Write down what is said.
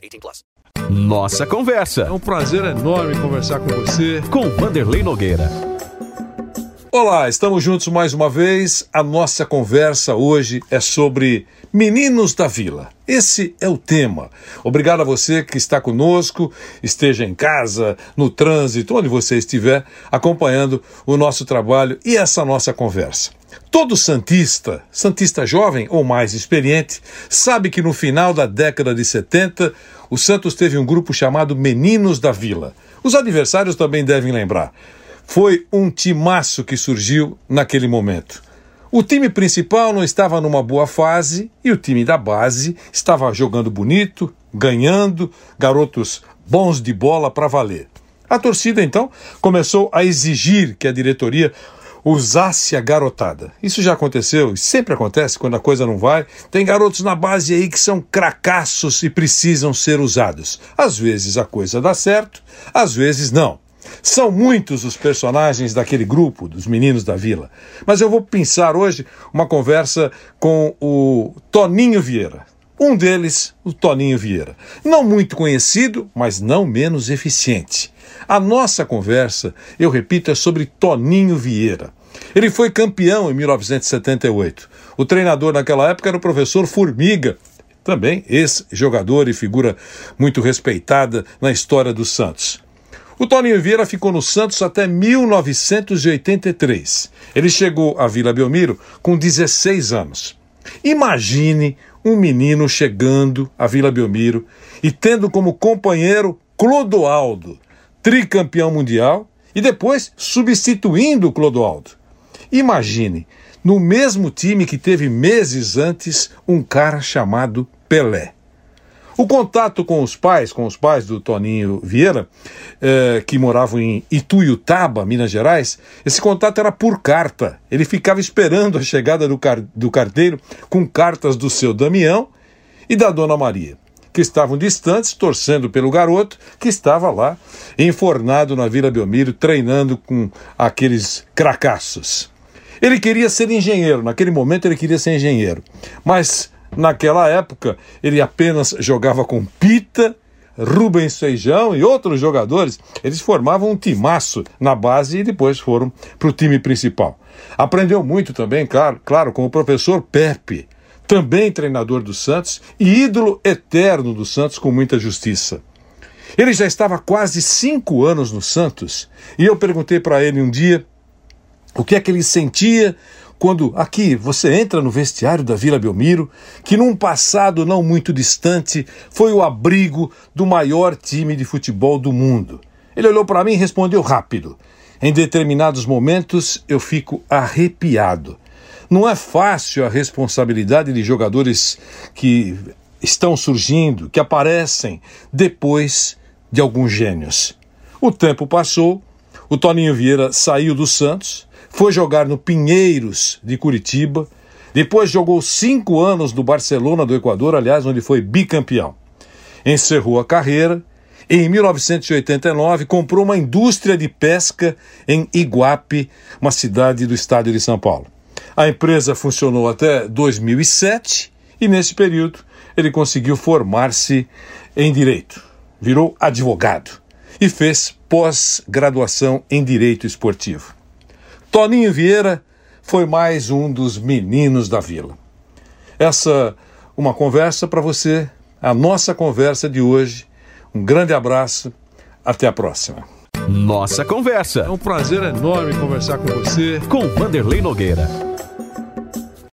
18 plus. Nossa Conversa. É um prazer enorme conversar com você. Com Vanderlei Nogueira. Olá, estamos juntos mais uma vez. A nossa conversa hoje é sobre Meninos da Vila. Esse é o tema. Obrigado a você que está conosco, esteja em casa, no trânsito, onde você estiver, acompanhando o nosso trabalho e essa nossa conversa. Todo Santista, Santista jovem ou mais experiente, sabe que no final da década de 70, o Santos teve um grupo chamado Meninos da Vila. Os adversários também devem lembrar. Foi um timaço que surgiu naquele momento. O time principal não estava numa boa fase e o time da base estava jogando bonito, ganhando, garotos bons de bola para valer. A torcida então começou a exigir que a diretoria usasse a garotada. Isso já aconteceu e sempre acontece quando a coisa não vai. Tem garotos na base aí que são cracassos e precisam ser usados. Às vezes a coisa dá certo, às vezes não. São muitos os personagens daquele grupo, dos meninos da vila. Mas eu vou pensar hoje uma conversa com o Toninho Vieira. Um deles, o Toninho Vieira. Não muito conhecido, mas não menos eficiente. A nossa conversa, eu repito, é sobre Toninho Vieira. Ele foi campeão em 1978. O treinador naquela época era o professor Formiga, também ex-jogador e figura muito respeitada na história do Santos. O Toninho Vieira ficou no Santos até 1983. Ele chegou à Vila Belmiro com 16 anos. Imagine um menino chegando à Vila Belmiro e tendo como companheiro Clodoaldo, tricampeão mundial, e depois substituindo Clodoaldo. Imagine, no mesmo time que teve meses antes um cara chamado Pelé. O contato com os pais, com os pais do Toninho Vieira, eh, que moravam em Ituiutaba, Minas Gerais, esse contato era por carta. Ele ficava esperando a chegada do, car do carteiro com cartas do seu Damião e da Dona Maria, que estavam distantes, torcendo pelo garoto que estava lá, enfornado na Vila Belmiro, treinando com aqueles cracassos. Ele queria ser engenheiro, naquele momento ele queria ser engenheiro, mas Naquela época, ele apenas jogava com Pita, Rubens Feijão e outros jogadores. Eles formavam um timaço na base e depois foram para o time principal. Aprendeu muito também, claro, claro, com o professor Pepe, também treinador do Santos e ídolo eterno do Santos com muita justiça. Ele já estava quase cinco anos no Santos e eu perguntei para ele um dia o que é que ele sentia quando aqui você entra no vestiário da Vila Belmiro, que num passado não muito distante foi o abrigo do maior time de futebol do mundo. Ele olhou para mim e respondeu rápido. Em determinados momentos eu fico arrepiado. Não é fácil a responsabilidade de jogadores que estão surgindo, que aparecem depois de alguns gênios. O tempo passou, o Toninho Vieira saiu do Santos foi jogar no Pinheiros de Curitiba, depois jogou cinco anos no Barcelona do Equador, aliás, onde foi bicampeão. Encerrou a carreira e, em 1989, comprou uma indústria de pesca em Iguape, uma cidade do estado de São Paulo. A empresa funcionou até 2007 e, nesse período, ele conseguiu formar-se em direito. Virou advogado e fez pós-graduação em direito esportivo. Toninho Vieira foi mais um dos meninos da vila. Essa uma conversa para você, a nossa conversa de hoje. Um grande abraço, até a próxima. Nossa conversa. É um prazer enorme conversar com você. Com Vanderlei Nogueira.